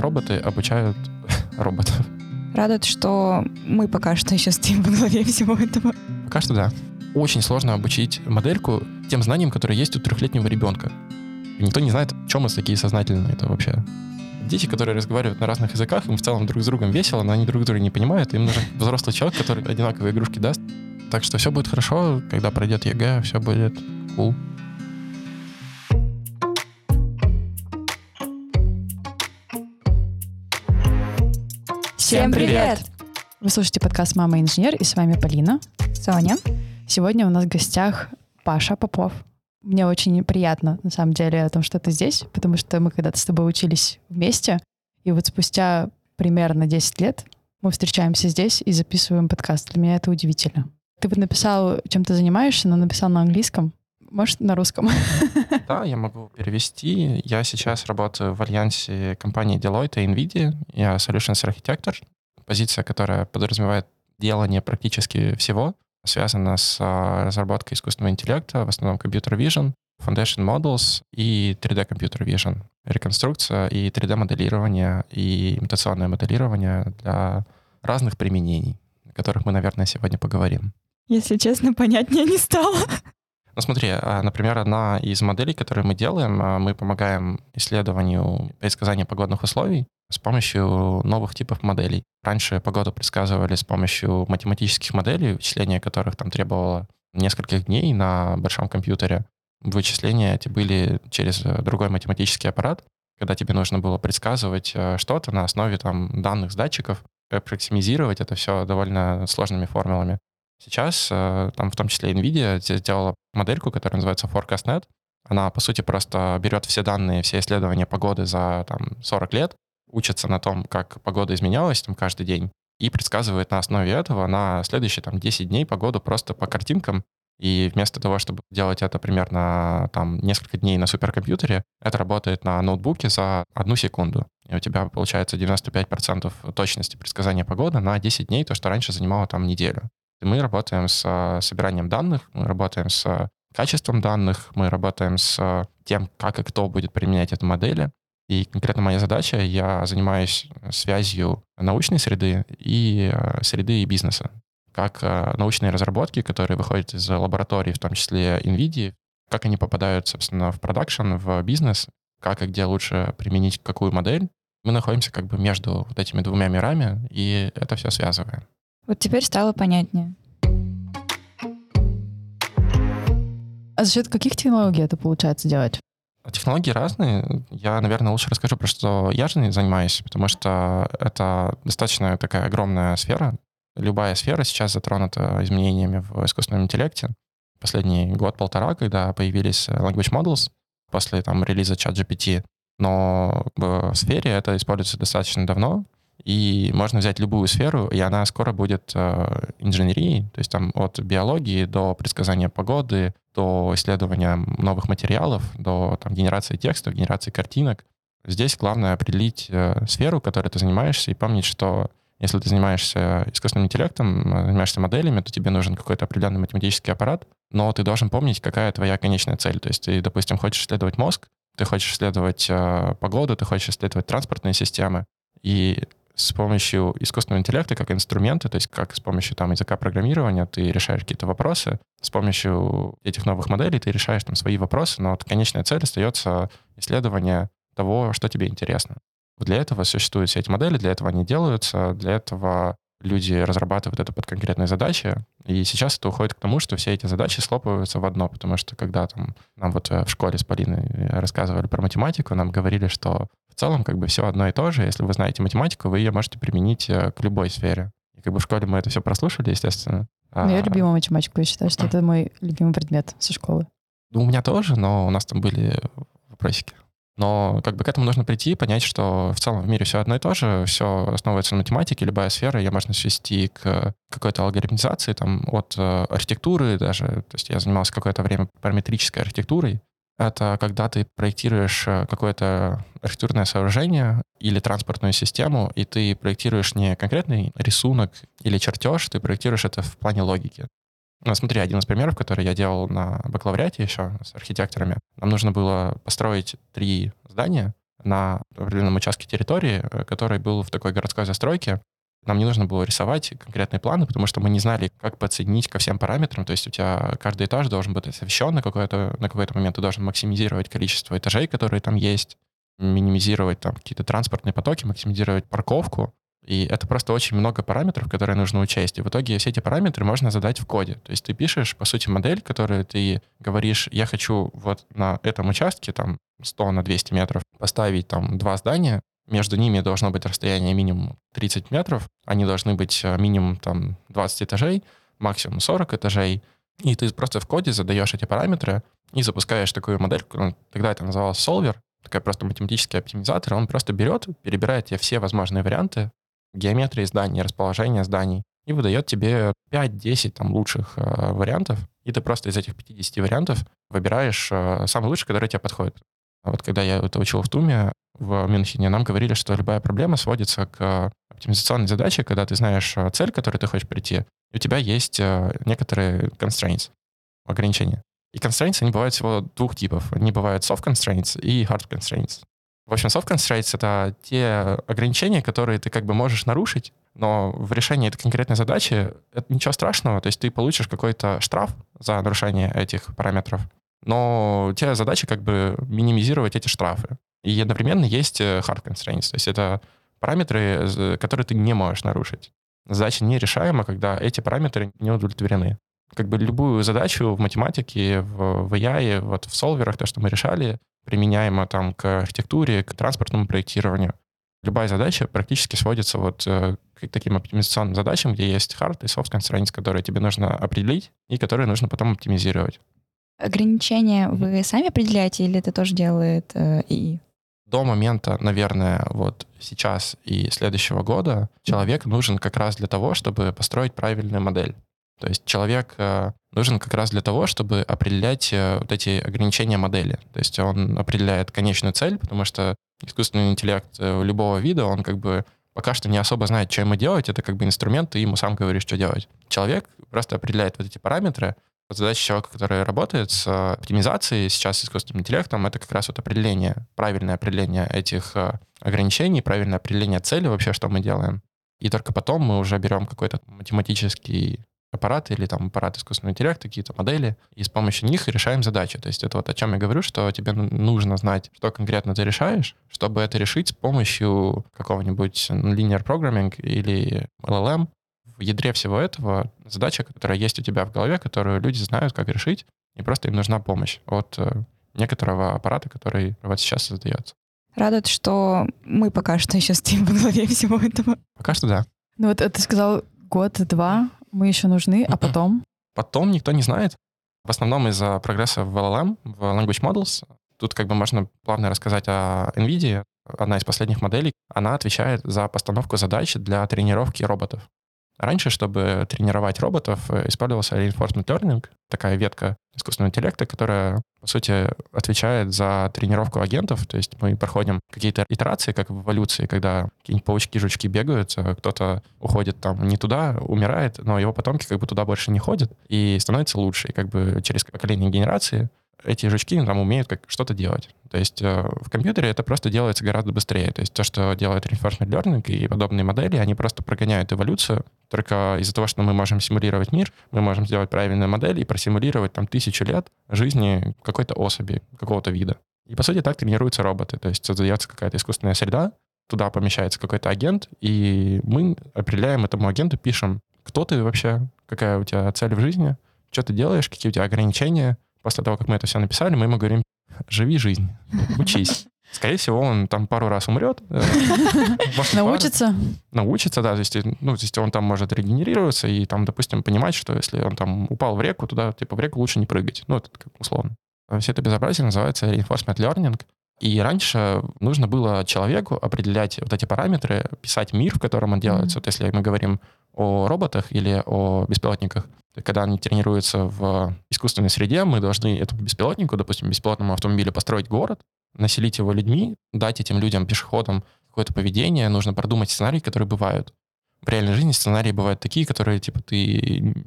роботы обучают роботов. Радует, что мы пока что еще стоим во главе всего этого. Пока что да. Очень сложно обучить модельку тем знаниям, которые есть у трехлетнего ребенка. Никто не знает, чем мы такие сознательные это вообще. Дети, которые разговаривают на разных языках, им в целом друг с другом весело, но они друг друга не понимают. Им нужен взрослый человек, который одинаковые игрушки даст. Так что все будет хорошо, когда пройдет ЕГЭ, все будет cool. Всем привет! Вы слушаете подкаст «Мама инженер» и с вами Полина. Соня. Сегодня у нас в гостях Паша Попов. Мне очень приятно, на самом деле, о том, что ты здесь, потому что мы когда-то с тобой учились вместе, и вот спустя примерно 10 лет мы встречаемся здесь и записываем подкаст. Для меня это удивительно. Ты вот написал, чем ты занимаешься, но написал на английском. Может, на русском? Да, я могу перевести. Я сейчас работаю в альянсе компании Deloitte и NVIDIA. Я Solutions Architecture. Позиция, которая подразумевает делание практически всего, связана с а, разработкой искусственного интеллекта, в основном Computer Vision, Foundation Models и 3D Computer Vision. Реконструкция и 3D-моделирование и имитационное моделирование для разных применений, о которых мы, наверное, сегодня поговорим. Если честно, понятнее не стало. Ну смотри, а, например, одна из моделей, которые мы делаем, а, мы помогаем исследованию предсказания погодных условий с помощью новых типов моделей. Раньше погоду предсказывали с помощью математических моделей, вычисления которых там требовало нескольких дней на большом компьютере. Вычисления эти были через э, другой математический аппарат, когда тебе нужно было предсказывать э, что-то на основе там данных с датчиков, аппроксимизировать это все довольно сложными формулами. Сейчас, э, там в том числе NVIDIA сделала модельку, которая называется ForecastNet. Она, по сути, просто берет все данные, все исследования погоды за там, 40 лет, учится на том, как погода изменялась там, каждый день, и предсказывает на основе этого на следующие там, 10 дней погоду просто по картинкам. И вместо того, чтобы делать это примерно там, несколько дней на суперкомпьютере, это работает на ноутбуке за одну секунду. И у тебя получается 95% точности предсказания погоды на 10 дней, то, что раньше занимало там неделю. Мы работаем с а, собиранием данных, мы работаем с качеством данных, мы работаем с тем, как и кто будет применять эту модель. И конкретно моя задача, я занимаюсь связью научной среды и среды и бизнеса. Как научные разработки, которые выходят из лабораторий, в том числе NVIDIA, как они попадают, собственно, в продакшн, в бизнес, как и где лучше применить какую модель. Мы находимся как бы между вот этими двумя мирами, и это все связываем. Вот теперь стало понятнее. А за счет каких технологий это получается делать? Технологии разные. Я, наверное, лучше расскажу про что я же занимаюсь, потому что это достаточно такая огромная сфера. Любая сфера сейчас затронута изменениями в искусственном интеллекте. Последний год-полтора, когда появились language models после там релиза ChatGPT, но в сфере это используется достаточно давно, и можно взять любую сферу, и она скоро будет э, инженерией, то есть там от биологии до предсказания погоды, до исследования новых материалов, до там, генерации текстов, генерации картинок. Здесь главное определить э, сферу, которой ты занимаешься, и помнить, что если ты занимаешься искусственным интеллектом, занимаешься моделями, то тебе нужен какой-то определенный математический аппарат, но ты должен помнить, какая твоя конечная цель. То есть ты, допустим, хочешь исследовать мозг, ты хочешь исследовать э, погоду, ты хочешь исследовать транспортные системы, и с помощью искусственного интеллекта как инструмента, то есть как с помощью там языка программирования ты решаешь какие-то вопросы, с помощью этих новых моделей ты решаешь там свои вопросы, но вот конечная цель остается исследование того, что тебе интересно. Для этого существуют все эти модели, для этого они делаются, для этого люди разрабатывают это под конкретные задачи, и сейчас это уходит к тому, что все эти задачи слопываются в одно, потому что когда там нам вот э, в школе с Полиной рассказывали про математику, нам говорили, что в целом как бы все одно и то же. Если вы знаете математику, вы ее можете применить э, к любой сфере. И как бы в школе мы это все прослушали, естественно. Ну, я а... любимая математику, я считаю, что это мой любимый предмет со школы. Ну, у меня тоже, но у нас там были вопросики. Но как бы к этому нужно прийти и понять, что в целом в мире все одно и то же, все основывается на математике, любая сфера, ее можно свести к какой-то алгоритмизации, там, от э, архитектуры даже. То есть я занимался какое-то время параметрической архитектурой, это когда ты проектируешь э, какое-то архитектурное сооружение или транспортную систему, и ты проектируешь не конкретный рисунок или чертеж, ты проектируешь это в плане логики. Ну, смотри, один из примеров, который я делал на бакалавриате еще с архитекторами. Нам нужно было построить три здания на определенном участке территории, э, который был в такой городской застройке. Нам не нужно было рисовать конкретные планы, потому что мы не знали, как подсоединить ко всем параметрам. То есть у тебя каждый этаж должен быть освещен на какой-то, на какой-то момент. Ты должен максимизировать количество этажей, которые там есть, минимизировать там какие-то транспортные потоки, максимизировать парковку. И это просто очень много параметров, которые нужно учесть. И в итоге все эти параметры можно задать в коде. То есть ты пишешь, по сути, модель, которую ты говоришь, я хочу вот на этом участке, там, 100 на 200 метров, поставить там два здания, между ними должно быть расстояние минимум 30 метров, они должны быть э, минимум там 20 этажей, максимум 40 этажей, и ты просто в коде задаешь эти параметры и запускаешь такую модель, ну, тогда это называлось Solver, такая просто математический оптимизатор, он просто берет, перебирает тебе все возможные варианты, геометрии зданий, расположения зданий, и выдает тебе 5-10 там лучших э, вариантов, и ты просто из этих 50 вариантов выбираешь э, самый лучший, который тебе подходит. А вот когда я это учил в Туме, в Мюнхене, нам говорили, что любая проблема сводится к оптимизационной задаче, когда ты знаешь э, цель, к которой ты хочешь прийти, и у тебя есть э, некоторые constraints, ограничения. И constraints, они бывают всего двух типов. Они бывают soft constraints и hard constraints. В общем, soft constraints — это те ограничения, которые ты как бы можешь нарушить, но в решении этой конкретной задачи это ничего страшного. То есть ты получишь какой-то штраф за нарушение этих параметров, но у тебя задача как бы минимизировать эти штрафы. И одновременно есть э, hard constraints, то есть это параметры, которые ты не можешь нарушить. Задача нерешаема, когда эти параметры не удовлетворены. Как бы любую задачу в математике, в, в AI, вот в солверах, то, что мы решали, применяемо там к архитектуре, к транспортному проектированию. Любая задача практически сводится вот э, к таким оптимизационным задачам, где есть hard и soft constraints, которые тебе нужно определить и которые нужно потом оптимизировать. Ограничения вы сами определяете или это тоже делает э, ИИ? До момента, наверное, вот сейчас и следующего года человек нужен как раз для того, чтобы построить правильную модель. То есть человек э, нужен как раз для того, чтобы определять э, вот эти ограничения модели. То есть он определяет конечную цель, потому что искусственный интеллект э, любого вида, он как бы пока что не особо знает, что ему делать. Это как бы инструмент, ты ему сам говоришь, что делать. Человек просто определяет вот эти параметры. задача человека, который работает с оптимизацией сейчас с искусственным интеллектом, это как раз вот определение, правильное определение этих ограничений, правильное определение цели вообще, что мы делаем. И только потом мы уже берем какой-то математический аппараты или там аппараты искусственного интеллекта, какие-то модели, и с помощью них решаем задачи. То есть это вот о чем я говорю, что тебе нужно знать, что конкретно ты решаешь, чтобы это решить с помощью какого-нибудь linear programming или LLM. В ядре всего этого задача, которая есть у тебя в голове, которую люди знают, как решить, и просто им нужна помощь от э, некоторого аппарата, который вот сейчас создается. Радует, что мы пока что еще стоим в голове всего этого. Пока что да. Ну вот ты сказал год-два, мы еще нужны, а потом? Потом никто не знает. В основном из-за прогресса в LLM, в Language Models. Тут как бы можно плавно рассказать о NVIDIA. Одна из последних моделей, она отвечает за постановку задач для тренировки роботов. Раньше, чтобы тренировать роботов, э, использовался reinforcement learning, такая ветка искусственного интеллекта, которая, по сути, отвечает за тренировку агентов. То есть мы проходим какие-то итерации, как в эволюции, когда какие-нибудь паучки, жучки бегают, э, кто-то уходит там не туда, умирает, но его потомки как бы туда больше не ходят и становится лучше. И как бы через поколение генерации эти жучки там умеют как что-то делать. То есть э, в компьютере это просто делается гораздо быстрее. То есть то, что делает reinforcement learning и подобные модели, они просто прогоняют эволюцию. Только из-за того, что мы можем симулировать мир, мы можем сделать правильную модель и просимулировать там тысячу лет жизни какой-то особи, какого-то вида. И по сути так тренируются роботы. То есть создается какая-то искусственная среда, туда помещается какой-то агент, и мы определяем этому агенту, пишем, кто ты вообще, какая у тебя цель в жизни, что ты делаешь, какие у тебя ограничения, после того, как мы это все написали, мы ему говорим, живи жизнь, учись. Скорее всего, он там пару раз умрет. Э, научится? Научится, да. То есть, ну, то есть он там может регенерироваться и там, допустим, понимать, что если он там упал в реку, туда, типа, в реку лучше не прыгать. Ну, это как условно. Все это безобразие называется reinforcement learning. И раньше нужно было человеку определять вот эти параметры, писать мир, в котором он делается. Mm-hmm. Вот если мы говорим о роботах или о беспилотниках, когда они тренируются в искусственной среде, мы должны этому беспилотнику, допустим, беспилотному автомобилю построить город, населить его людьми, дать этим людям, пешеходам какое-то поведение, нужно продумать сценарии, которые бывают. В реальной жизни сценарии бывают такие, которые, типа, ты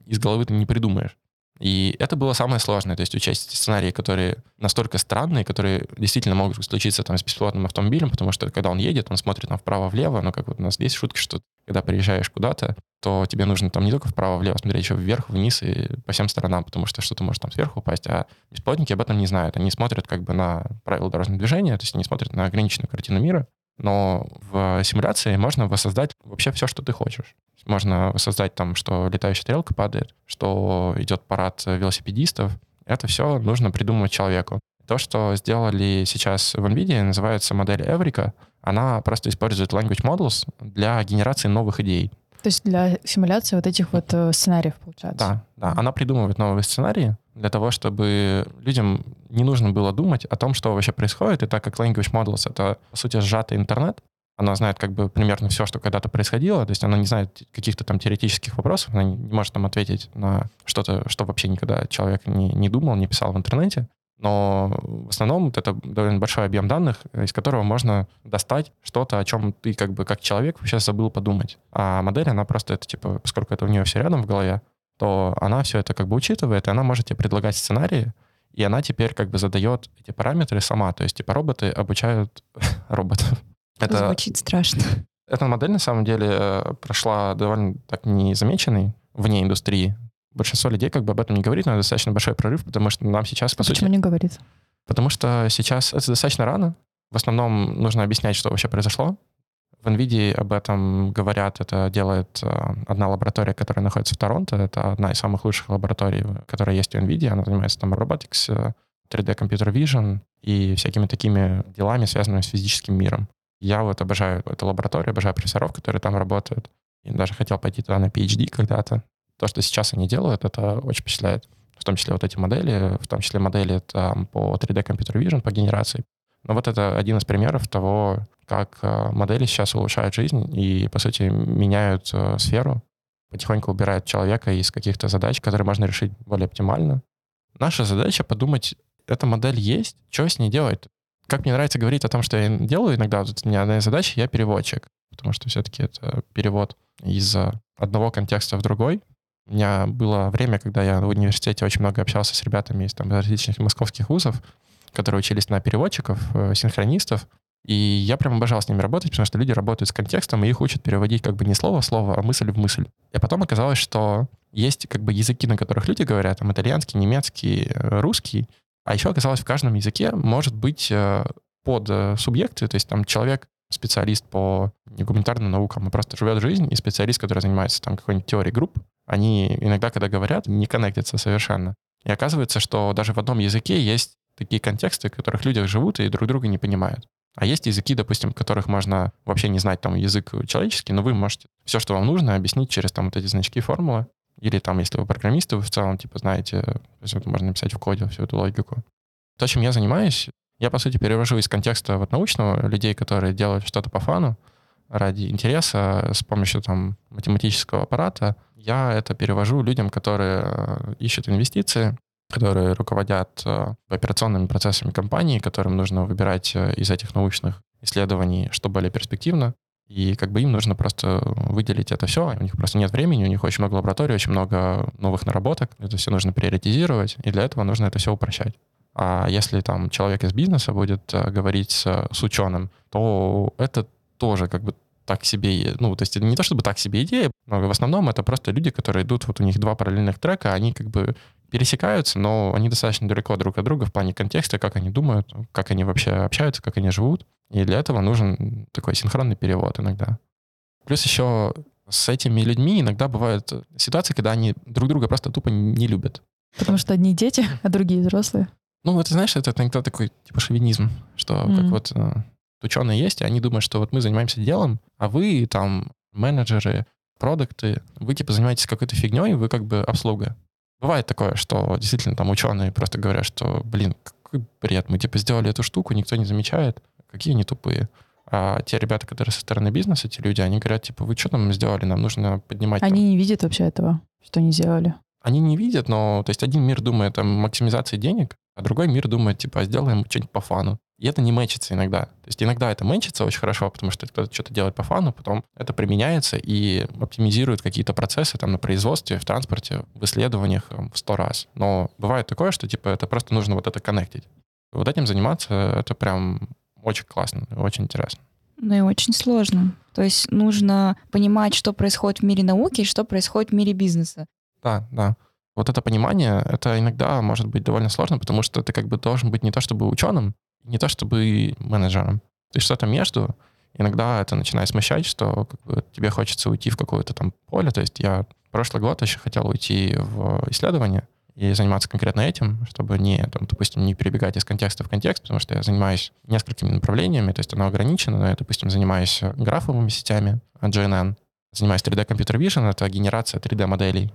из головы ты не придумаешь. И это было самое сложное, то есть учесть сценарии, которые настолько странные, которые действительно могут случиться там с беспилотным автомобилем, потому что когда он едет, он смотрит там вправо-влево, но как вот у нас есть шутки, что когда приезжаешь куда-то, то тебе нужно там не только вправо-влево смотреть, еще вверх, вниз и по всем сторонам, потому что что-то может там сверху упасть, а беспилотники об этом не знают. Они смотрят как бы на правила дорожного движения, то есть они смотрят на ограниченную картину мира, но в симуляции можно воссоздать вообще все, что ты хочешь. Можно воссоздать там, что летающая стрелка падает, что идет парад велосипедистов. Это все нужно придумать человеку. То, что сделали сейчас в NVIDIA, называется модель Эврика. Она просто использует language models для генерации новых идей. То есть для симуляции вот этих вот э, сценариев, получается? Да, да. Она придумывает новые сценарии для того, чтобы людям не нужно было думать о том, что вообще происходит. И так как language models — это, по сути, сжатый интернет, она знает как бы примерно все, что когда-то происходило, то есть она не знает каких-то там теоретических вопросов, она не может там ответить на что-то, что вообще никогда человек не, не думал, не писал в интернете. Но в основном это довольно большой объем данных, из которого можно достать что-то, о чем ты как бы как человек вообще забыл подумать. А модель, она просто это типа, поскольку это у нее все рядом в голове, то она все это как бы учитывает, и она может тебе предлагать сценарии, и она теперь как бы задает эти параметры сама. То есть типа роботы обучают роботов. Это звучит страшно. Эта модель на самом деле э, прошла довольно так незамеченной вне индустрии большинство людей как бы об этом не говорит, но это достаточно большой прорыв, потому что нам сейчас, по Почему сути... не говорит? Потому что сейчас это достаточно рано. В основном нужно объяснять, что вообще произошло. В NVIDIA об этом говорят, это делает э, одна лаборатория, которая находится в Торонто. Это одна из самых лучших лабораторий, которая есть у NVIDIA. Она занимается там robotics, 3D э, Computer Vision и всякими такими делами, связанными с физическим миром. Я вот обожаю эту лабораторию, обожаю профессоров, которые там работают. И даже хотел пойти туда на PhD когда-то то, что сейчас они делают, это очень впечатляет. В том числе вот эти модели, в том числе модели там, по 3D Computer Vision, по генерации. Но вот это один из примеров того, как э, модели сейчас улучшают жизнь и, по сути, меняют э, сферу, потихоньку убирают человека из каких-то задач, которые можно решить более оптимально. Наша задача подумать, эта модель есть, что с ней делать? Как мне нравится говорить о том, что я делаю иногда, вот у меня одна из задач, я переводчик, потому что все-таки это перевод из одного контекста в другой, у меня было время, когда я в университете очень много общался с ребятами из там, различных московских вузов, которые учились на переводчиков, э, синхронистов. И я прям обожал с ними работать, потому что люди работают с контекстом, и их учат переводить как бы не слово в слово, а мысль в мысль. И потом оказалось, что есть как бы языки, на которых люди говорят, там итальянский, немецкий, э, русский, а еще оказалось, в каждом языке может быть э, под субъекты, то есть там человек специалист по гуманитарным наукам, а просто живет жизнь, и специалист, который занимается там какой-нибудь теорией групп, они иногда, когда говорят, не коннектятся совершенно. И оказывается, что даже в одном языке есть такие контексты, в которых люди живут и друг друга не понимают. А есть языки, допустим, которых можно вообще не знать там язык человеческий, но вы можете все, что вам нужно, объяснить через там вот эти значки, формулы. Или там, если вы программисты, вы в целом типа знаете, есть это можно написать в коде всю эту логику. То, чем я занимаюсь, я, по сути, перевожу из контекста вот научного людей, которые делают что-то по фану, ради интереса с помощью там математического аппарата, я это перевожу людям, которые э, ищут инвестиции, которые руководят э, операционными процессами компании, которым нужно выбирать э, из этих научных исследований, что более перспективно. И как бы им нужно просто выделить это все. У них просто нет времени, у них очень много лабораторий, очень много новых наработок. Это все нужно приоритизировать, и для этого нужно это все упрощать. А если там человек из бизнеса будет говорить с, с ученым, то это тоже как бы так себе, ну, то есть не то чтобы так себе идея, но в основном это просто люди, которые идут, вот у них два параллельных трека, они как бы пересекаются, но они достаточно далеко друг от друга в плане контекста, как они думают, как они вообще общаются, как они живут. И для этого нужен такой синхронный перевод иногда. Плюс еще с этими людьми иногда бывают ситуации, когда они друг друга просто тупо не любят. Потому что одни дети, а другие взрослые. Ну, это знаешь, это иногда такой типа шовинизм, что mm. как вот э, ученые есть, и они думают, что вот мы занимаемся делом, а вы там менеджеры, продукты, вы типа занимаетесь какой-то фигней, вы как бы обслуга. Бывает такое, что действительно там ученые просто говорят, что, блин, какой бред, мы типа сделали эту штуку, никто не замечает, какие они тупые. А те ребята, которые со стороны бизнеса, эти люди, они говорят, типа, вы что там сделали, нам нужно поднимать... Они там... не видят вообще этого, что они сделали. Они не видят, но, то есть один мир думает о максимизации денег, а другой мир думает, типа, а сделаем что-нибудь по фану. И это не мэчится иногда. То есть иногда это мэчится очень хорошо, потому что кто-то что-то делает по фану, потом это применяется и оптимизирует какие-то процессы там на производстве, в транспорте, в исследованиях в сто раз. Но бывает такое, что типа это просто нужно вот это коннектить. Вот этим заниматься это прям очень классно, очень интересно. Ну и очень сложно. То есть нужно понимать, что происходит в мире науки и что происходит в мире бизнеса. Да, да. Вот это понимание, это иногда может быть довольно сложно, потому что ты как бы должен быть не то чтобы ученым, не то чтобы менеджером. Ты что-то между. Иногда это начинает смущать, что как бы, тебе хочется уйти в какое-то там поле. То есть я прошлый год еще хотел уйти в исследование и заниматься конкретно этим, чтобы не, там, допустим, не перебегать из контекста в контекст, потому что я занимаюсь несколькими направлениями, то есть оно ограничено, но я, допустим, занимаюсь графовыми сетями, GNN, занимаюсь 3D Computer Vision, это генерация 3D-моделей.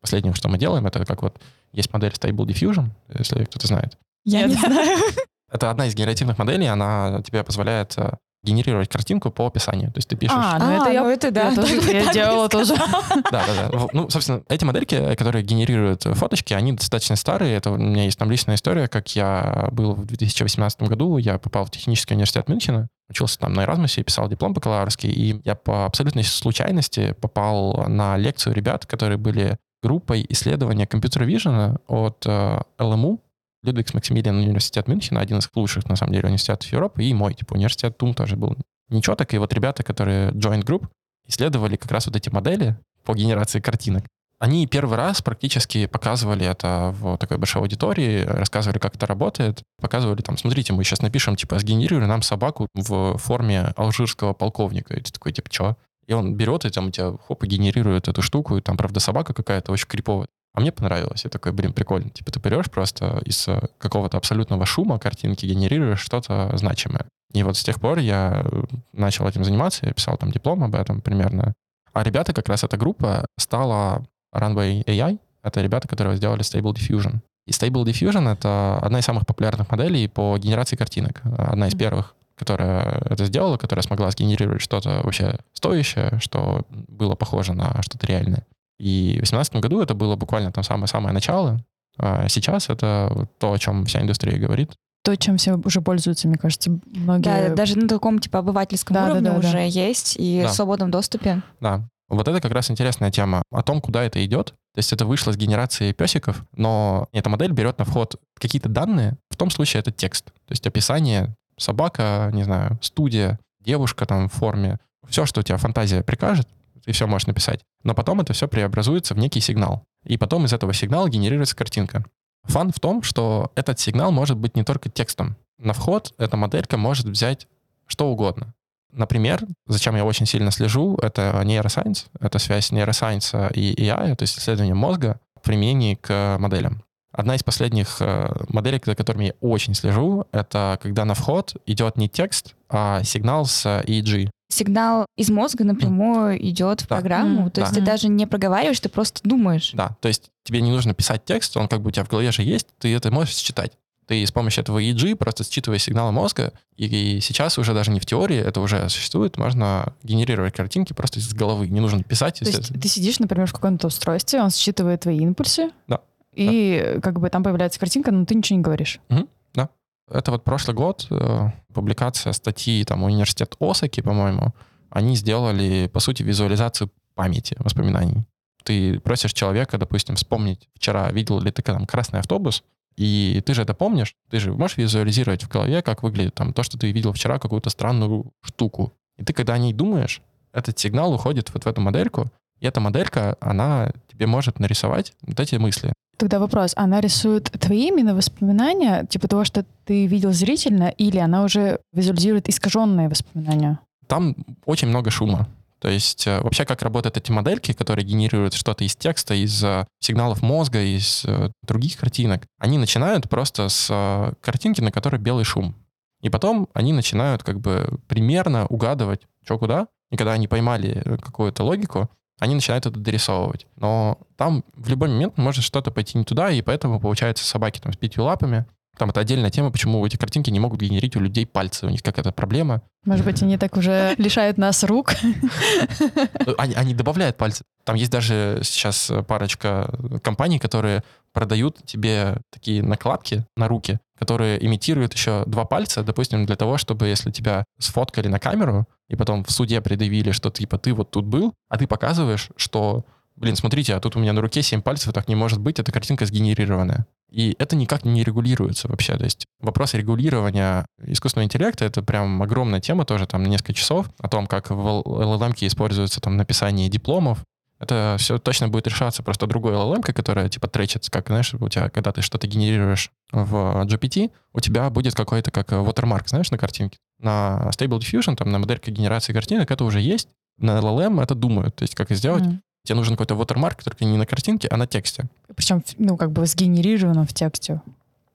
Последнее, что мы делаем, это как вот есть модель Stable Diffusion, если кто-то знает. Я не знаю. Это одна из генеративных моделей, она тебе позволяет э, генерировать картинку по описанию. То есть ты пишешь... А, ну это А, я, ну это да, я тоже я так делала тоже. Да, да, да. Ну, собственно, эти модельки, которые генерируют фоточки, они достаточно старые. Это у меня есть там личная история, как я был в 2018 году, я попал в технический университет Мюнхена, учился там на Эразмусе, писал диплом бакалаврский, и я по абсолютной случайности попал на лекцию ребят, которые были группой исследования компьютер-вижена от э, ЛМУ, Людвигс Максимилиан университет Мюнхена, один из лучших, на самом деле, университетов Европы, и мой, типа, университет ТУМ тоже был. Ничего так, и вот ребята, которые Joint Group, исследовали как раз вот эти модели по генерации картинок. Они первый раз практически показывали это в такой большой аудитории, рассказывали, как это работает, показывали там, смотрите, мы сейчас напишем, типа, сгенерируй нам собаку в форме алжирского полковника. И ты такой, типа, что? И он берет и там у тебя хоп, и генерирует эту штуку, и там, правда, собака какая-то очень криповая. А мне понравилось. Я такой, блин, прикольно. Типа ты берешь просто из э, какого-то абсолютного шума картинки, генерируешь что-то значимое. И вот с тех пор я э, начал этим заниматься, я писал там диплом об этом примерно. А ребята, как раз эта группа стала Runway AI. Это ребята, которые сделали Stable Diffusion. И Stable Diffusion — это одна из самых популярных моделей по генерации картинок. Одна из первых, которая это сделала, которая смогла сгенерировать что-то вообще стоящее, что было похоже на что-то реальное. И в 2018 году это было буквально там самое-самое начало. А сейчас это то, о чем вся индустрия говорит. То, чем все уже пользуются, мне кажется, многие... Да, даже на таком типа обывательском Да, да, уровне да, да. уже есть и Да. в свободном доступе. Да. Вот это как раз интересная тема о том, куда это идет. То есть это вышло с генерации песиков, но эта модель берет на вход какие-то данные. В том случае это текст. То есть описание собака, не знаю, студия, девушка там в форме. Все, что у тебя фантазия прикажет, ты все можешь написать. Но потом это все преобразуется в некий сигнал. И потом из этого сигнала генерируется картинка. Фан в том, что этот сигнал может быть не только текстом. На вход эта моделька может взять что угодно. Например, зачем я очень сильно слежу, это нейросайенс, это связь нейросайенса и AI, то есть исследование мозга в применении к моделям. Одна из последних э, моделей, за которыми я очень слежу, это когда на вход идет не текст, а сигнал с EEG. Сигнал из мозга напрямую идет в Да. программу, М, то есть да. ты даже не проговариваешь, ты просто думаешь. Да, то есть тебе не нужно писать текст, он как бы у тебя в голове же есть, ты это можешь считать. Ты с помощью этого EEG просто считывая сигналы мозга, и, и сейчас уже даже не в теории, это уже существует, можно генерировать картинки просто из головы, не нужно писать. То есть ты сидишь, например, в каком-то устройстве, он считывает твои импульсы, Да. и как бы там появляется картинка, но ты ничего не говоришь. Это вот прошлый год, э, публикация статьи там университет Осаки, по-моему, они сделали, по сути, визуализацию памяти, воспоминаний. Ты просишь человека, допустим, вспомнить, вчера видел ли ты там красный автобус, и ты же это помнишь, ты же можешь визуализировать в голове, как выглядит там то, что ты видел вчера, какую-то странную штуку. И ты, когда о ней думаешь, этот сигнал уходит вот в эту модельку, и эта моделька, она тебе может нарисовать вот эти мысли. Тогда вопрос, она рисует твои именно воспоминания, типа того, что ты видел зрительно, или она уже визуализирует искаженные воспоминания? там очень много шума. То есть э, вообще как работают эти модельки, которые генерируют что-то из текста, из э, сигналов мозга, из э, других картинок, они начинают просто с картинки, на которой белый шум. И потом они начинают как бы примерно угадывать, что куда. И когда они поймали какую-то логику, они начинают это дорисовывать. Но там в любой момент может что-то пойти не туда, и поэтому получается собаки там с пятью лапами. Там это отдельная тема, почему эти картинки не могут генерить у людей пальцы. У них какая-то проблема. Может быть, они так уже лишают нас рук? Ну, Они, они добавляют пальцы. Там есть даже сейчас парочка компаний, которые продают тебе такие накладки на руки. которые имитируют еще два пальца, допустим, для того, чтобы если тебя сфоткали на камеру, и потом в суде предъявили, что типа ты вот тут был, а ты показываешь, что блин, смотрите, а тут у меня на руке 7 пальцев, так не может быть, эта картинка сгенерированная. И это никак не регулируется вообще. То есть вопрос регулирования искусственного интеллекта — это прям огромная тема тоже, там, на несколько часов, о том, как в LLM используется там написание дипломов, это все точно будет решаться просто другой LLM, которая типа тречит, как, знаешь, у тебя, когда ты что-то генерируешь в GPT, у тебя будет какой-то как watermark, знаешь, на картинке. На Stable Diffusion, там, на модельке генерации картинок это уже есть. На LLM это думают, то есть как сделать. Mm. Тебе нужен какой-то watermark, только не на картинке, а на тексте. Причем, ну, как бы сгенерировано в тексте.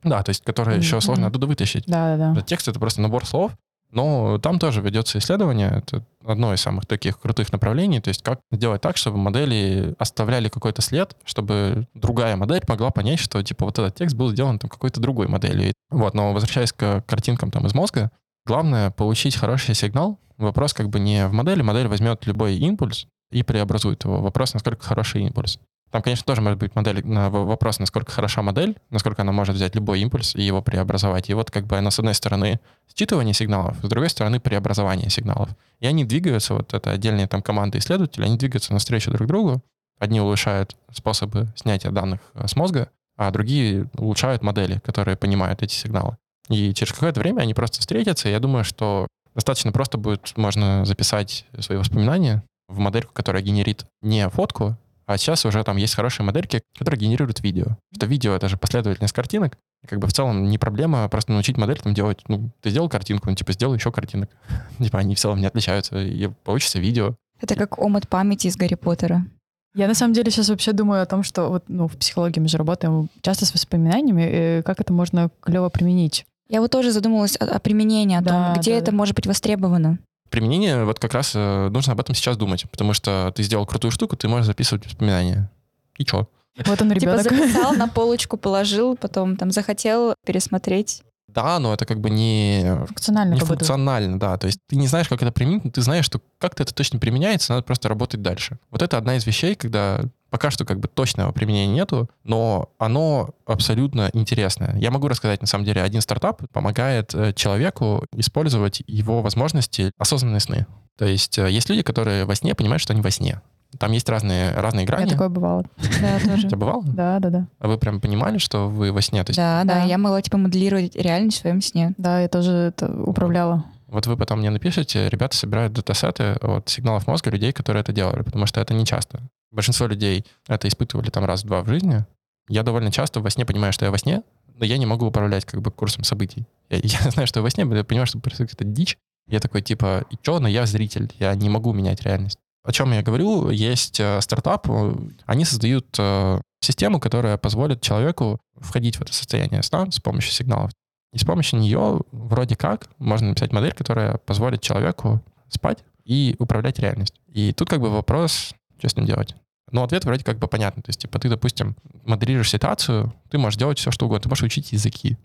Да, то есть, который mm-hmm. еще сложно оттуда вытащить. Да, да, да. Текст — это просто набор слов, но там тоже ведется исследование, это одно из самых таких крутых направлений, то есть как сделать так, чтобы модели оставляли какой-то след, чтобы другая модель могла понять, что типа вот этот текст был сделан там какой-то другой моделью. Вот, но возвращаясь к картинкам там из мозга, главное получить хороший сигнал. Вопрос как бы не в модели, модель возьмет любой импульс и преобразует его. Вопрос, насколько хороший импульс. Там, конечно, тоже может быть модель, на вопрос, насколько хороша модель, насколько она может взять любой импульс и его преобразовать. И вот как бы она, с одной стороны, считывание сигналов, с другой стороны, преобразование сигналов. И они двигаются, вот это отдельные там команды исследователей, они двигаются навстречу друг другу. Одни улучшают способы снятия данных э, с мозга, а другие улучшают модели, которые понимают эти сигналы. И через какое-то время они просто встретятся, и я думаю, что достаточно просто будет, можно записать свои воспоминания в модельку, которая генерит не фотку, а сейчас уже там есть хорошие модельки, которые генерируют видео. Что видео — это же последовательность картинок. Как бы в целом не проблема просто научить модель там делать, ну, ты сделал картинку, ну, типа, сделай еще картинок. типа, они в целом не отличаются, и получится видео. Это как омут памяти из Гарри Поттера. Я на самом деле сейчас вообще думаю о том, что вот, ну, в психологии мы же работаем часто с воспоминаниями, и как это можно клево применить. Я вот тоже задумалась о, о применении, о да, том, где да. это может быть востребовано применение, вот как раз э, нужно об этом сейчас думать, потому что ты сделал крутую штуку, ты можешь записывать воспоминания. И чё? Вот он ребенок. Типа записал, на полочку положил, потом там захотел пересмотреть. Да, но это как бы не функционально. Не функционально, да. То есть ты не знаешь, как это применить, но ты знаешь, что как-то это точно применяется, надо просто работать дальше. Вот это одна из вещей, когда пока что как бы точного применения нету, но оно абсолютно интересное. Я могу рассказать, на самом деле, один стартап помогает э, человеку использовать его возможности осознанные сны. То есть э, есть люди, которые во сне понимают, что они во сне. Там есть разные, разные грани. Я такое бывало. Да, тоже. У тебя бывало? Да, да, да. А вы прям понимали, что вы во сне? То есть... Да, да, я могла типа моделировать реальность в своем сне. Да, я тоже это управляла. Вот вы потом мне напишите, ребята собирают датасеты от сигналов мозга людей, которые это делали, потому что это не часто. Большинство людей это испытывали там раз-два в жизни. Я довольно часто во сне понимаю, что я во сне, но я не могу управлять как бы курсом событий. Я, я знаю, что я во сне, я понимаю, что происходит какая-то дичь. Я такой, типа, и чё, но я зритель, я не могу менять реальность. О чем я говорю, есть э, стартап, э, они создают э, систему, которая позволит человеку входить в это состояние сна с помощью сигналов. И с помощью нее вроде как можно написать модель, которая позволит человеку спать и управлять реальностью. И тут как бы вопрос, что с ним делать. Но ответ вроде как бы понятный. То есть, типа, ты, допустим, моделируешь ситуацию, ты можешь делать все, что угодно. Ты можешь учить языки.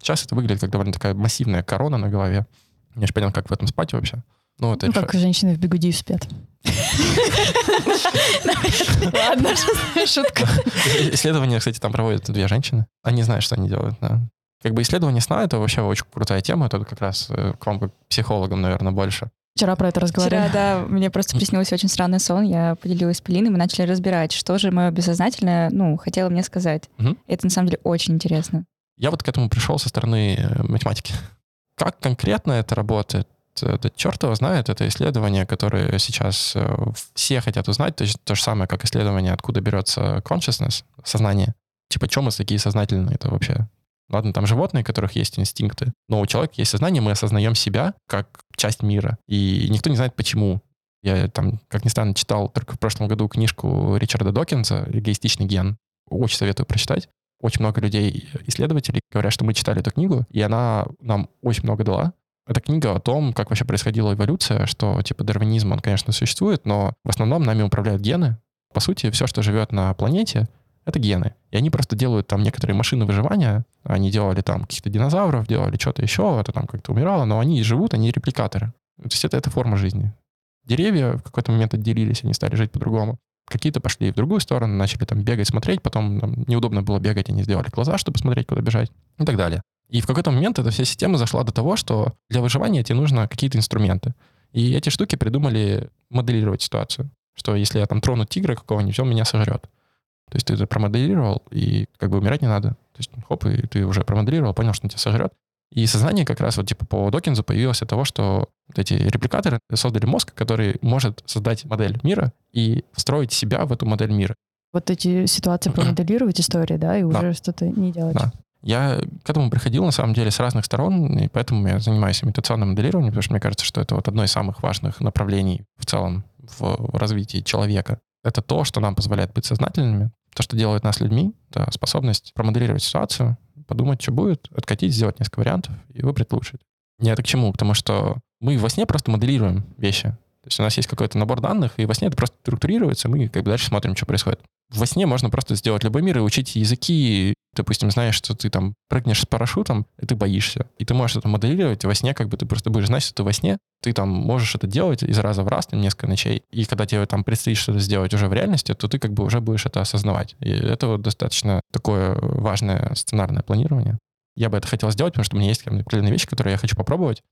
Сейчас это выглядит как довольно такая массивная корона на голове. Я же понял, как в этом спать вообще. Ну, это ну как женщины в бигуди спят. Ладно, шутка. Исследования, кстати, там проводят две женщины. Они знают, что они делают, да. Как бы исследование сна — это вообще очень крутая тема. Это как раз э, к вам, как психологам, наверное, больше. Вчера про это разговаривали. Вчера, да, мне просто приснился очень странный сон. Я поделилась с Полиной, мы начали разбирать, что же мое бессознательное, ну, хотело мне сказать. Угу. Это, на самом деле, очень интересно. Я вот к этому пришел со стороны э, математики. Как конкретно это работает? это черт его знает, это исследование, которое сейчас э, все хотят узнать, то есть то же самое, как исследование, откуда берется consciousness, сознание. Типа, чем мы такие сознательные это вообще? Ладно, там животные, у которых есть инстинкты, но у человека есть сознание, мы осознаем себя как часть мира, и никто не знает почему. Я там, как ни странно, читал только в прошлом году книжку Ричарда Докинса «Эгоистичный ген». Очень советую прочитать. Очень много людей, исследователей, говорят, что мы читали эту книгу, и она нам очень много дала. Это книга о том, как вообще происходила эволюция, что типа дарвинизм, он, конечно, существует, но в основном нами управляют гены. По сути, все, что живет на планете, это гены. И они просто делают там некоторые машины выживания. Они делали там каких-то динозавров, делали что-то еще, это там как-то умирало, но они живут, они репликаторы. То есть это, это форма жизни. Деревья в какой-то момент отделились, они стали жить по-другому. Какие-то пошли в другую сторону, начали там бегать, смотреть, потом там, неудобно было бегать, они сделали глаза, чтобы смотреть, куда бежать и так далее. И в какой-то момент эта вся система зашла до того, что для выживания тебе нужно какие-то инструменты. И эти штуки придумали моделировать ситуацию. Что если я там трону тигра какого-нибудь, он меня сожрет. То есть ты это промоделировал, и как бы умирать не надо. То есть хоп, и ты уже промоделировал, понял, что он тебя сожрет. И сознание как раз вот типа по Докинзу появилось от того, что вот эти репликаторы создали мозг, который может создать модель мира и встроить себя в эту модель мира. Вот эти ситуации промоделировать истории, да, и уже да. что-то не делать. Да. Я к этому приходил, на самом деле, с разных сторон, и поэтому я занимаюсь имитационным моделированием, потому что мне кажется, что это вот одно из самых важных направлений в целом в развитии человека. Это то, что нам позволяет быть сознательными, то, что делает нас людьми, это способность промоделировать ситуацию, подумать, что будет, откатить, сделать несколько вариантов и выбрать лучший. Не это к чему? Потому что мы во сне просто моделируем вещи. То есть у нас есть какой-то набор данных, и во сне это просто структурируется, мы как бы дальше смотрим, что происходит во сне можно просто сделать любой мир и учить языки. Допустим, знаешь, что ты там прыгнешь с парашютом, и ты боишься. И ты можешь это моделировать во сне, как бы ты просто будешь знать, что ты во сне. Ты там можешь это делать из раза в раз, там, несколько ночей. И когда тебе там предстоит что-то сделать уже в реальности, то ты как бы уже будешь это осознавать. И это вот достаточно такое важное сценарное планирование. Я бы это хотел сделать, потому что у меня есть определенные вещи, которые я хочу попробовать.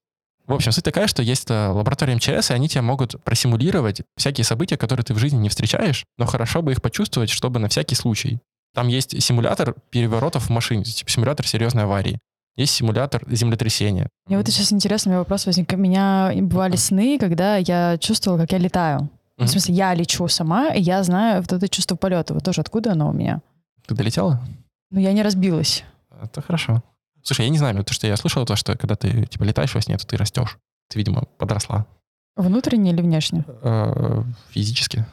В общем, суть такая, что есть э, лаборатория МЧС, и они тебе могут просимулировать всякие события, которые ты в жизни не встречаешь, но хорошо бы их почувствовать, чтобы на всякий случай. Там есть симулятор переворотов в машине, типа симулятор серьезной аварии. Есть симулятор землетрясения. Мне вот сейчас интересный у меня вопрос возник. У меня бывали сны, когда я чувствовала, как я летаю. Mm-hmm. В смысле, я лечу сама, и я знаю вот это чувство полета. Вот тоже откуда оно у меня? Ты долетела? Ну, я не разбилась. Это хорошо. Слушай, я не знаю, то, что я слышал, то, что когда ты типа летаешь во сне, то ты растешь. Ты, видимо, подросла. Внутренне или внешне? Э, физически.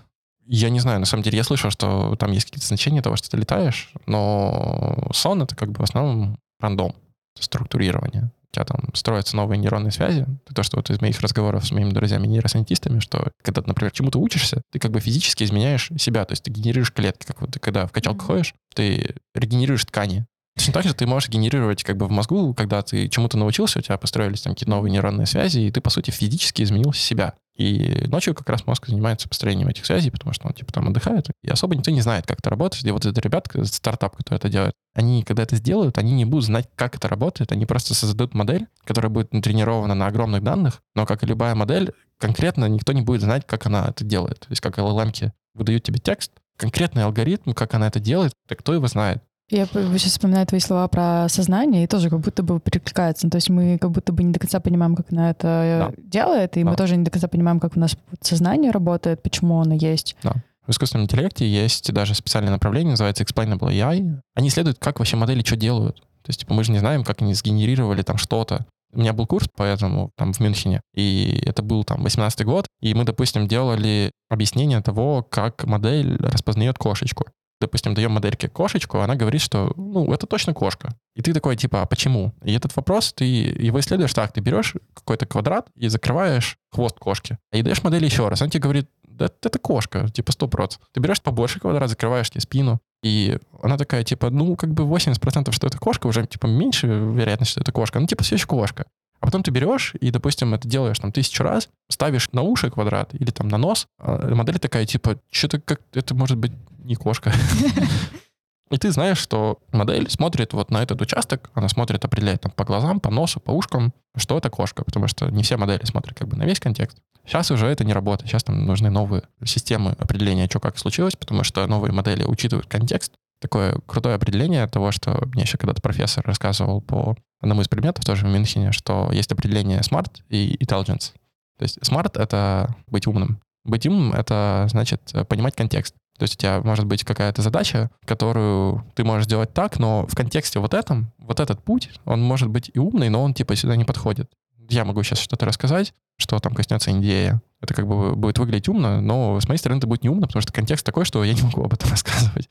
Я не знаю, на самом деле я слышал, что там есть какие-то значения того, что ты летаешь, но сон — это как бы в основном рандом, структурирование. У тебя там строятся новые нейронные связи. Это то, что вот из моих разговоров с моими друзьями-нейросайентистами, что когда например, чему-то учишься, ты как бы физически изменяешь себя, то есть ты генерируешь клетки, как вот ты когда в качалку ходишь, ты регенерируешь ткани, Точно так же ты можешь генерировать как бы в мозгу, когда ты чему-то научился, у тебя построились там какие-то новые нейронные связи, и ты, по сути, физически изменил себя. И ночью как раз мозг занимается построением этих связей, потому что он типа там отдыхает. И особо никто не знает, как это работает. И вот этот ребят, стартап, который это делает, они, когда это сделают, они не будут знать, как это работает. Они просто создадут модель, которая будет натренирована на огромных данных, но, как и любая модель, конкретно никто не будет знать, как она это делает. То есть как LLM выдают тебе текст, конкретный алгоритм, как она это делает, так кто его знает. Я сейчас вспоминаю твои слова про сознание, и тоже как будто бы перекликается. То есть мы как будто бы не до конца понимаем, как она это да. делает, и да. мы тоже не до конца понимаем, как у нас сознание работает, почему оно есть. Да. В искусственном интеллекте есть даже специальное направление, называется Explainable AI. Они исследуют, как вообще модели что делают. То есть, типа, мы же не знаем, как они сгенерировали там что-то. У меня был курс поэтому там в Мюнхене, и это был там 18 год, и мы, допустим, делали объяснение того, как модель распознает кошечку допустим, даем модельке кошечку, она говорит, что, ну, это точно кошка. И ты такой, типа, а почему? И этот вопрос, ты его исследуешь так, ты берешь какой-то квадрат и закрываешь хвост кошки. И даешь модель еще раз. Он тебе говорит, да это кошка, типа 100%. Ты берешь побольше квадрат, закрываешь тебе спину. И она такая, типа, ну, как бы 80%, что это кошка, уже, типа, меньше вероятность, что это кошка. Ну, типа, все еще кошка. А потом ты берешь и, допустим, это делаешь там тысячу раз, ставишь на уши квадрат или там на нос, а модель такая, типа, что-то как это может быть не кошка. И ты знаешь, что модель смотрит вот на этот участок, она смотрит, определяет там по глазам, по носу, по ушкам, что это кошка, потому что не все модели смотрят как бы на весь контекст. Сейчас уже это не работает, сейчас там нужны новые системы определения, что как случилось, потому что новые модели учитывают контекст. Такое крутое определение того, что мне еще когда-то профессор рассказывал по одному из предметов тоже в Мюнхене, что есть определение smart и intelligence. То есть smart — это быть умным. Быть умным — это значит понимать контекст. То есть у тебя может быть какая-то задача, которую ты можешь сделать так, но в контексте вот этом, вот этот путь, он может быть и умный, но он типа сюда не подходит. Я могу сейчас что-то рассказать, что там коснется идея. Это как бы будет выглядеть умно, но с моей стороны это будет не умно, потому что контекст такой, что я не могу об этом рассказывать.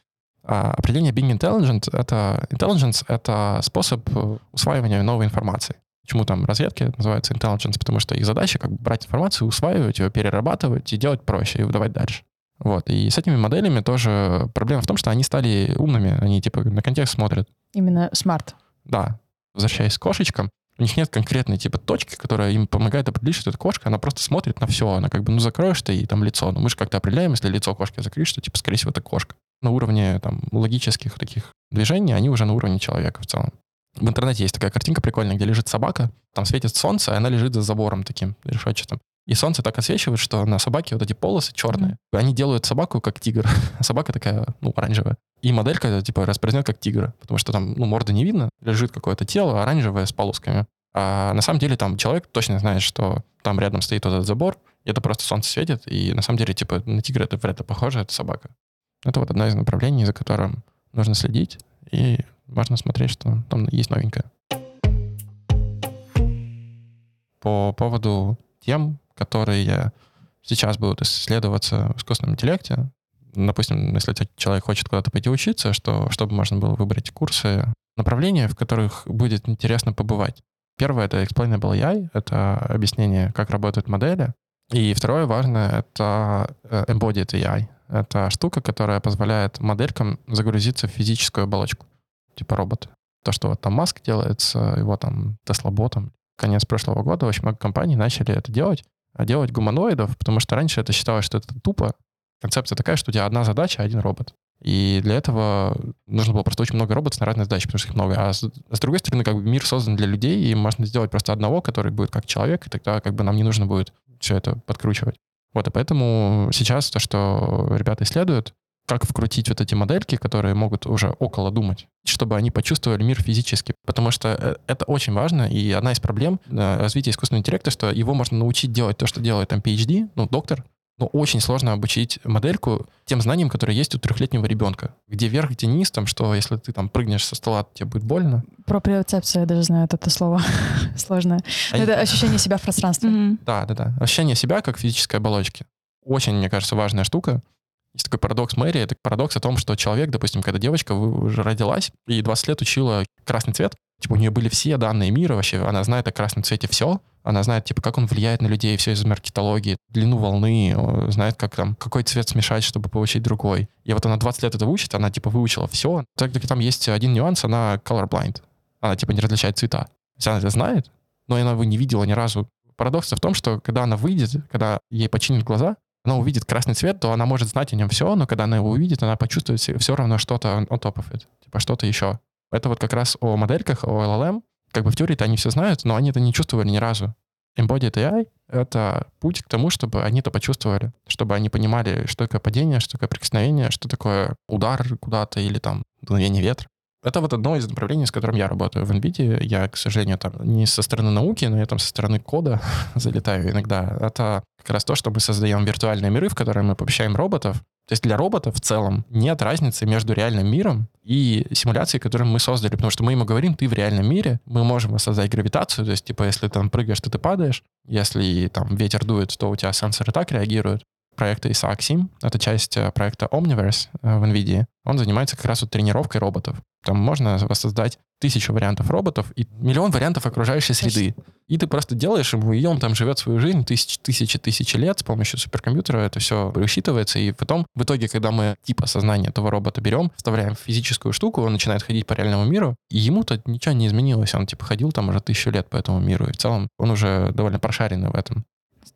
А определение being intelligent — это intelligence — это способ усваивания новой информации. Почему там разведки называются intelligence? Потому что их задача как бы брать информацию, усваивать ее, перерабатывать и делать проще, и выдавать дальше. Вот. И с этими моделями тоже проблема в том, что они стали умными, они типа на контекст смотрят. Именно смарт. Да. Возвращаясь к кошечкам, у них нет конкретной типа точки, которая им помогает определить, что это кошка, она просто смотрит на все, она как бы, ну, закроешь ты и там лицо, ну, мы же как-то определяем, если лицо кошки закрыть, что, типа, скорее всего, это кошка. На уровне там логических таких движений они уже на уровне человека в целом. В интернете есть такая картинка прикольная, где лежит собака, там светит солнце, и она лежит за забором таким решетчатым. И солнце так освещивает, что на собаке вот эти полосы черные. Mm-hmm. Они делают собаку как тигр, а собака такая, ну, оранжевая. И моделька, типа, распознает как тигра, потому что там, ну, морда не видно, лежит какое-то тело оранжевое с полосками. А на самом деле там человек точно знает, что там рядом стоит вот этот забор, и это просто солнце светит, и на самом деле, типа, на тигра это вряд ли похоже, это собака. Это вот одно из направлений, за которым нужно следить, и важно смотреть, что там есть новенькое. По поводу тем, которые сейчас будут исследоваться в искусственном интеллекте, допустим, если человек хочет куда-то пойти учиться, что, чтобы можно было выбрать курсы, направления, в которых будет интересно побывать. Первое — это Explainable AI, это объяснение, как работают модели. И второе важное — это э, Embodied AI. Это штука, которая позволяет моделькам загрузиться в физическую оболочку, типа робота. То, что вот там Маск делает с его там Теслоботом. Конец прошлого года очень много компаний начали это делать, а делать гуманоидов, потому что раньше это считалось, что это тупо. Концепция такая, что у тебя одна задача, один робот. И для этого нужно было просто очень много роботов на разные задачи, потому что их много. А с, а с другой стороны, как бы мир создан для людей, и можно сделать просто одного, который будет как человек, и тогда как бы нам не нужно будет все это подкручивать. Вот, и поэтому сейчас то, что ребята исследуют, как вкрутить вот эти модельки, которые могут уже около думать, чтобы они почувствовали мир физически. Потому что э, это очень важно, и одна из проблем э, развития искусственного интеллекта, что его можно научить делать то, что делает там PhD, ну, доктор, но очень сложно обучить модельку тем знаниям, которые есть у трехлетнего ребенка. Где вверх, где низ, там, что если ты там прыгнешь со стола, тебе будет больно. Проприоцепция, я даже знаю это слово сложное. А это ощущение себя в пространстве. Да, да, да. Ощущение себя как физической оболочки. Очень, мне кажется, важная штука. Есть такой парадокс Мэри, это парадокс о том, что человек, допустим, когда девочка уже родилась и 20 лет учила красный цвет, типа у нее были все данные мира вообще, она знает о красном цвете все, она знает, типа, как он влияет на людей, все из маркетологии, длину волны, знает, как там, какой цвет смешать, чтобы получить другой. И вот она 20 лет это учит, она, типа, выучила все. Так там есть один нюанс, она colorblind. Она, типа, не различает цвета. Есть она это знает, но она его не видела ни разу. Парадокс в том, что когда она выйдет, когда ей починят глаза, она увидит красный цвет, то она может знать о нем все, но когда она его увидит, она почувствует все равно что-то of it, типа что-то еще. Это вот как раз о модельках, о LLM. Как бы в теории-то они все знают, но они это не чувствовали ни разу. Embodied AI — это путь к тому, чтобы они это почувствовали, чтобы они понимали, что такое падение, что такое прикосновение, что такое удар куда-то или там дуновение ветра. Это вот одно из направлений, с которым я работаю в NVIDIA. Я, к сожалению, там не со стороны науки, но я там со стороны кода залетаю иногда. Это как раз то, что мы создаем виртуальные миры, в которые мы помещаем роботов. То есть для роботов в целом нет разницы между реальным миром и симуляцией, которую мы создали, потому что мы ему говорим, ты в реальном мире, мы можем воссоздать гравитацию, то есть, типа, если там прыгаешь, то ты падаешь, если там ветер дует, то у тебя сенсоры так реагируют. Проекта Isaac Sim, это часть э, проекта Omniverse э, в NVIDIA, он занимается как раз вот тренировкой роботов. Там можно воссоздать тысячу вариантов роботов и миллион вариантов окружающей среды. И ты просто делаешь ему, и он там живет свою жизнь тысячи, тысячи, тысячи лет с помощью суперкомпьютера. Это все высчитывается. И потом, в итоге, когда мы типа сознания этого робота берем, вставляем в физическую штуку, он начинает ходить по реальному миру, и ему-то ничего не изменилось. Он типа ходил там уже тысячу лет по этому миру. И в целом он уже довольно прошаренный в этом.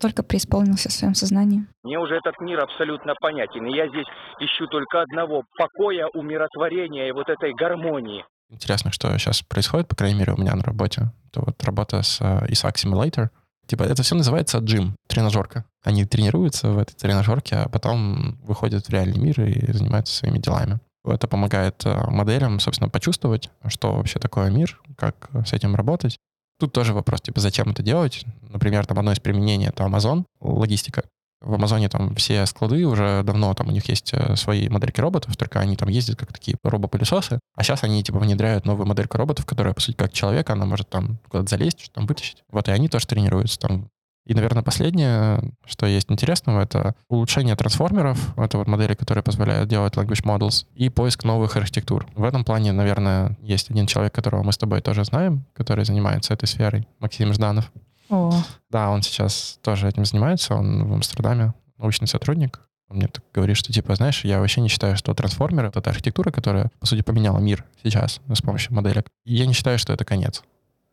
Столько преисполнился в своем сознании. Мне уже этот мир абсолютно понятен. И я здесь ищу только одного — покоя, умиротворения и вот этой гармонии. Интересно, что сейчас происходит, по крайней мере, у меня на работе. Это вот работа с uh, Isaac Simulator. Типа это все называется джим, тренажерка. Они тренируются в этой тренажерке, а потом выходят в реальный мир и занимаются своими делами. Это помогает uh, моделям, собственно, почувствовать, что вообще такое мир, как с этим работать. Тут тоже вопрос, типа, зачем это делать? Например, там одно из применений — это Amazon, логистика. В Амазоне там все склады уже давно, там у них есть э, свои модельки роботов, только они там ездят как такие робопылесосы. А сейчас они типа внедряют новую модельку роботов, которая, по сути, как человек, она может там куда-то залезть, что там вытащить. Вот и они тоже тренируются там и, наверное, последнее, что есть интересного, это улучшение трансформеров, это вот модели, которые позволяют делать language models, и поиск новых архитектур. В этом плане, наверное, есть один человек, которого мы с тобой тоже знаем, который занимается этой сферой, Максим Жданов. О. Да, он сейчас тоже этим занимается, он в Амстердаме научный сотрудник. Он мне так говорит, что, типа, знаешь, я вообще не считаю, что трансформеры — это архитектура, которая, по сути, поменяла мир сейчас с помощью моделек. И я не считаю, что это конец,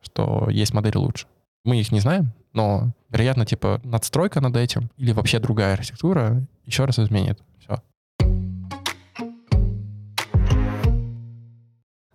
что есть модели лучше. Мы их не знаем, но, вероятно, типа надстройка над этим или вообще другая архитектура еще раз изменит все.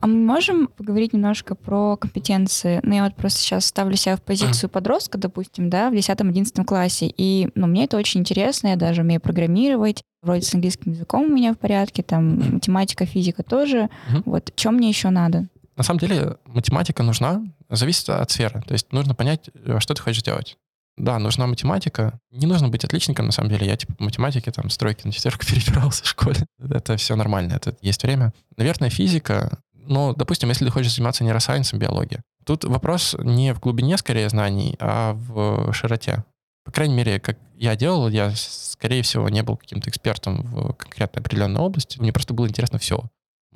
А мы можем поговорить немножко про компетенции? Ну, я вот просто сейчас ставлю себя в позицию подростка, допустим, да, в 10-11 классе, и, ну, мне это очень интересно, я даже умею программировать, вроде с английским языком у меня в порядке, там, математика, физика тоже. Вот, что мне еще надо? На самом деле математика нужна, зависит от сферы. То есть нужно понять, э, что ты хочешь делать. Да, нужна математика. Не нужно быть отличником, на самом деле. Я, типа, по математике, там, стройки на четверку перебирался в школе. Это все нормально, это есть время. Наверное, физика. Но, допустим, если ты хочешь заниматься нейросайенсом, биология, тут вопрос не в глубине, скорее, знаний, а в широте. По крайней мере, как я делал, я, скорее всего, не был каким-то экспертом в конкретной определенной области. Мне просто было интересно все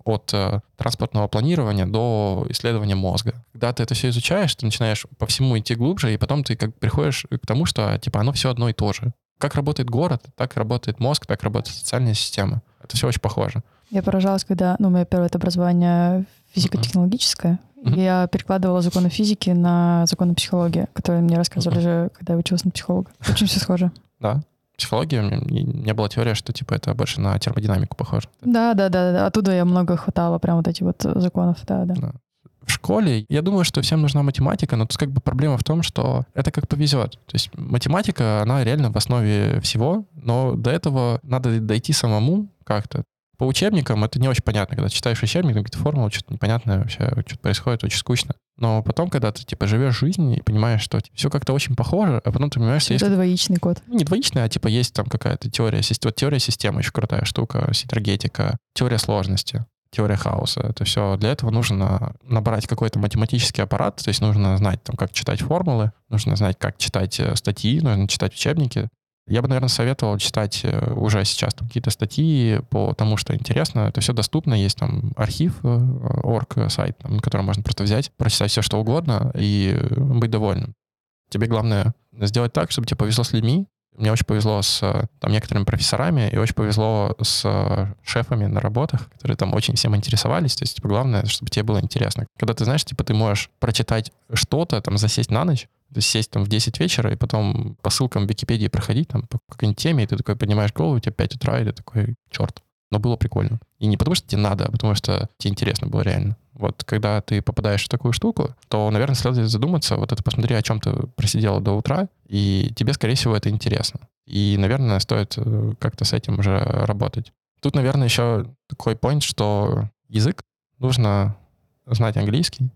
от э, транспортного планирования до исследования мозга. Когда ты это все изучаешь, ты начинаешь по всему идти глубже, и потом ты как приходишь к тому, что типа оно все одно и то же. Как работает город, так работает мозг, так работает социальная система. Это все очень похоже. Я поражалась, когда, ну, мое первое образование физико-технологическое, mm-hmm. я перекладывала законы физики на законы психологии, которые мне рассказывали mm-hmm. же, когда я училась на психолога. Очень все схоже. Да психологии не было теория, что типа это больше на термодинамику похоже. Да, да, да, да. Оттуда я много хватало прям вот эти вот законов, да, да. да. В школе, я думаю, что всем нужна математика, но тут как бы проблема в том, что это как повезет. То есть математика, она реально в основе всего, но до этого надо дойти самому как-то. По учебникам это не очень понятно, когда читаешь учебник, какие-то формулы, что-то непонятное вообще, что-то происходит, очень скучно. Но потом, когда ты, типа, живешь жизнь и понимаешь, что типа, все как-то очень похоже, а потом ты понимаешь, что есть... Это двоичный код. Ну, не двоичный, а, типа, есть там какая-то теория, вот теория системы очень крутая штука, синергетика, теория сложности теория хаоса. Это все. Для этого нужно набрать какой-то математический аппарат, то есть нужно знать, там, как читать формулы, нужно знать, как читать э, статьи, нужно читать учебники. Я бы, наверное, советовал читать э, уже сейчас какие-то статьи по тому, что интересно. Это все доступно. Есть там архив, э, орг сайт, там, на котором можно просто взять, прочитать все, что угодно и быть довольным. Тебе главное сделать так, чтобы тебе повезло с людьми. Мне очень повезло с там, некоторыми профессорами и очень повезло с шефами на работах, которые там очень всем интересовались. То есть, типа, главное, чтобы тебе было интересно. Когда ты знаешь, типа, ты можешь прочитать что-то, там, засесть на ночь, то есть сесть там в 10 вечера и потом по ссылкам в Википедии проходить там по какой-нибудь теме, и ты такой поднимаешь голову, у тебя 5 утра, и ты такой, черт. Но было прикольно. И не потому, что тебе надо, а потому что тебе интересно было реально. Вот когда ты попадаешь в такую штуку, то, наверное, следует задуматься, вот это посмотри, о чем ты просидела до утра, и тебе, скорее всего, это интересно. И, наверное, стоит э, как-то с этим уже работать. Тут, наверное, еще такой point, что язык нужно знать английский,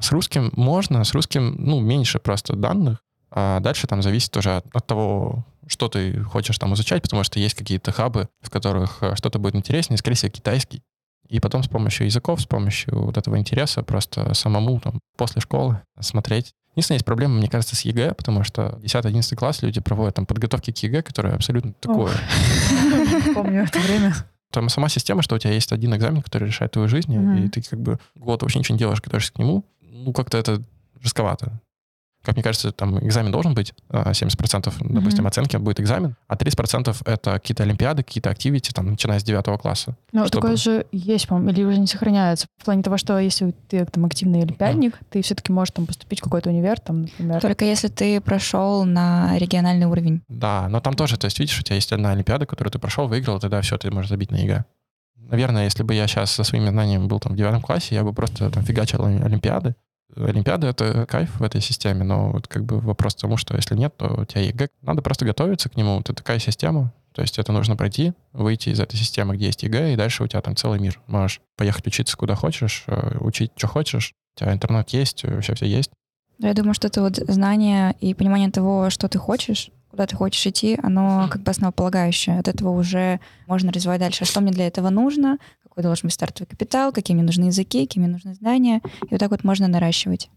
с русским можно, с русским, ну, меньше просто данных, а дальше там зависит уже от, от того, что ты хочешь там изучать, потому что есть какие-то хабы, в которых э, что-то будет интереснее, скорее всего, китайский. И потом с помощью языков, с помощью вот этого интереса просто самому там после школы смотреть. Единственная есть проблема, мне кажется, с ЕГЭ, потому что 10-11 класс люди проводят там подготовки к ЕГЭ, которое абсолютно такое. Помню это время. Там сама система, что у тебя есть один экзамен, который решает твою жизнь, и ты как бы год вообще ничего не делаешь, готовишься к нему, ну, как-то это жестковато. Как мне кажется, там экзамен должен быть, 70%, а, допустим, mm-hmm. оценки будет экзамен, а 30% это какие-то олимпиады, какие-то активити, там, начиная с 9 класса. Ну, чтобы... такое же есть, по-моему, или уже не сохраняется. В плане того, что если ты там активный олимпиадник, mm. ты все-таки можешь там поступить в какой-то универ, там, например. Только если ты прошел на региональный уровень. Да, но там тоже, то есть, видишь, у тебя есть одна олимпиада, которую ты прошел, выиграл, тогда все, ты можешь забить на ЕГЭ. Наверное, если бы я сейчас со своими знаниями был там в девятом классе, я бы просто там фигачил олимпиады, Олимпиада — это кайф в этой системе, но вот как бы вопрос к тому, что если нет, то у тебя ЕГЭ. Надо просто готовиться к нему. Это такая система, то есть это нужно пройти, выйти из этой системы, где есть ЕГЭ, и дальше у тебя там целый мир. Можешь поехать учиться куда хочешь, э, учить, что хочешь. У тебя интернет есть, все все есть. Я думаю, что это вот знание и понимание того, что ты хочешь, куда ты хочешь идти, оно как бы основополагающее. От этого уже можно развивать дальше. А что мне для этого нужно? Какой должен быть стартовый капитал, какие мне нужны языки, какие мне нужны знания. И вот так вот можно наращивать.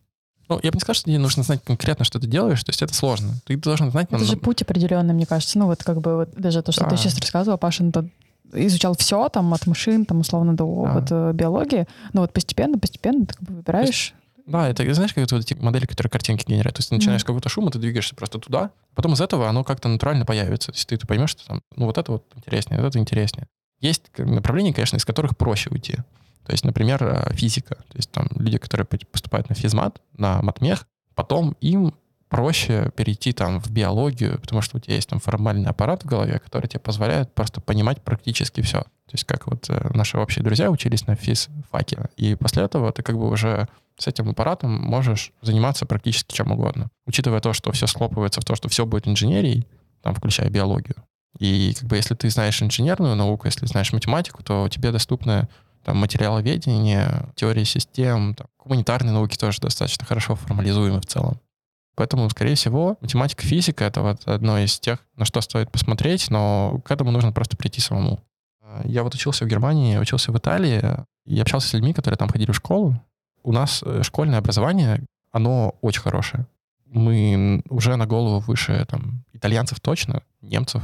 Ну, я бы не сказал, что тебе нужно знать конкретно, что ты делаешь, то есть это сложно. Ты должен знать... Это же путь определенный, мне кажется. Ну, вот как бы вот даже то, что да. ты сейчас рассказывал, Паша, ну, то изучал все, там, от машин, там, условно, до да. вот, э, биологии. Но вот постепенно, постепенно ты как бы выбираешь... Да, это, знаешь, как это вот эти модели, которые картинки генерируют. То есть ты начинаешь mm-hmm. с какого-то шума, ты двигаешься просто туда, потом из этого оно как-то натурально появится. То есть ты, ты поймешь, что там, ну, вот это вот интереснее, вот это интереснее. Есть направления, конечно, из которых проще уйти. То есть, например, э, физика. То есть там люди, которые поступают на физмат, на матмех, потом им проще перейти там в биологию, потому что у тебя есть там формальный аппарат в голове, который тебе позволяет просто понимать практически все. То есть как вот э, наши общие друзья учились на физфаке. И после этого ты как бы уже с этим аппаратом можешь заниматься практически чем угодно. Учитывая то, что все схлопывается в то, что все будет инженерией, там, включая биологию. И как бы если ты знаешь инженерную науку, если знаешь математику, то тебе доступны там, материаловедение, теория систем, там, гуманитарные науки тоже достаточно хорошо формализуемы в целом. Поэтому, скорее всего, математика, физика — это вот одно из тех, на что стоит посмотреть, но к этому нужно просто прийти самому. Я вот учился в Германии, учился в Италии, и общался с людьми, которые там ходили в школу. У нас э, школьное образование, оно очень хорошее. Мы уже на голову выше там, итальянцев точно, немцев.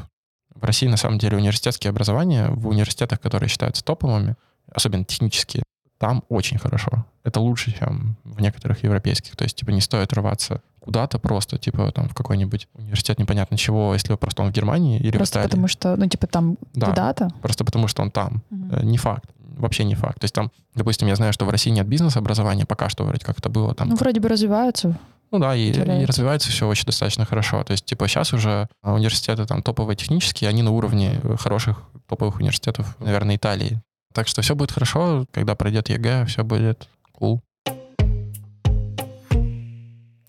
В России, на самом деле, университетские образования в университетах, которые считаются топовыми, особенно технические, там очень хорошо. Это лучше, чем в некоторых европейских. То есть, типа, не стоит рваться куда-то просто, типа, там, в какой-нибудь университет непонятно чего, если просто он в Германии или просто в Италии. потому что, ну, типа, там Да. туда-то. Просто потому что он там. Э, Не факт. Вообще не факт. То есть там, допустим, я знаю, что в России нет бизнес-образования, пока что вроде как это было там. Ну, вроде бы развиваются. Ну да, и, и развивается все очень достаточно хорошо. То есть, типа, сейчас уже а, университеты там топовые технические, они на уровне хороших топовых университетов, наверное, Италии. Так что все будет хорошо, когда пройдет ЕГЭ, все будет cool.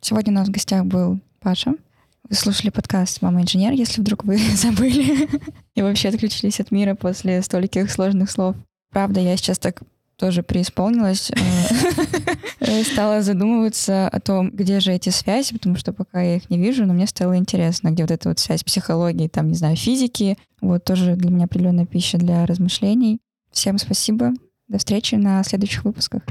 Сегодня у нас в гостях был Паша. Вы слушали подкаст «Мама инженер», если вдруг вы забыли и вообще отключились от мира после стольких сложных слов. Правда, я сейчас так тоже преисполнилась, э, стала задумываться о том, где же эти связи, потому что пока я их не вижу, но мне стало интересно, где вот эта вот связь психологии, там, не знаю, физики. Вот тоже для меня определенная пища для размышлений. Всем спасибо. До встречи на следующих выпусках.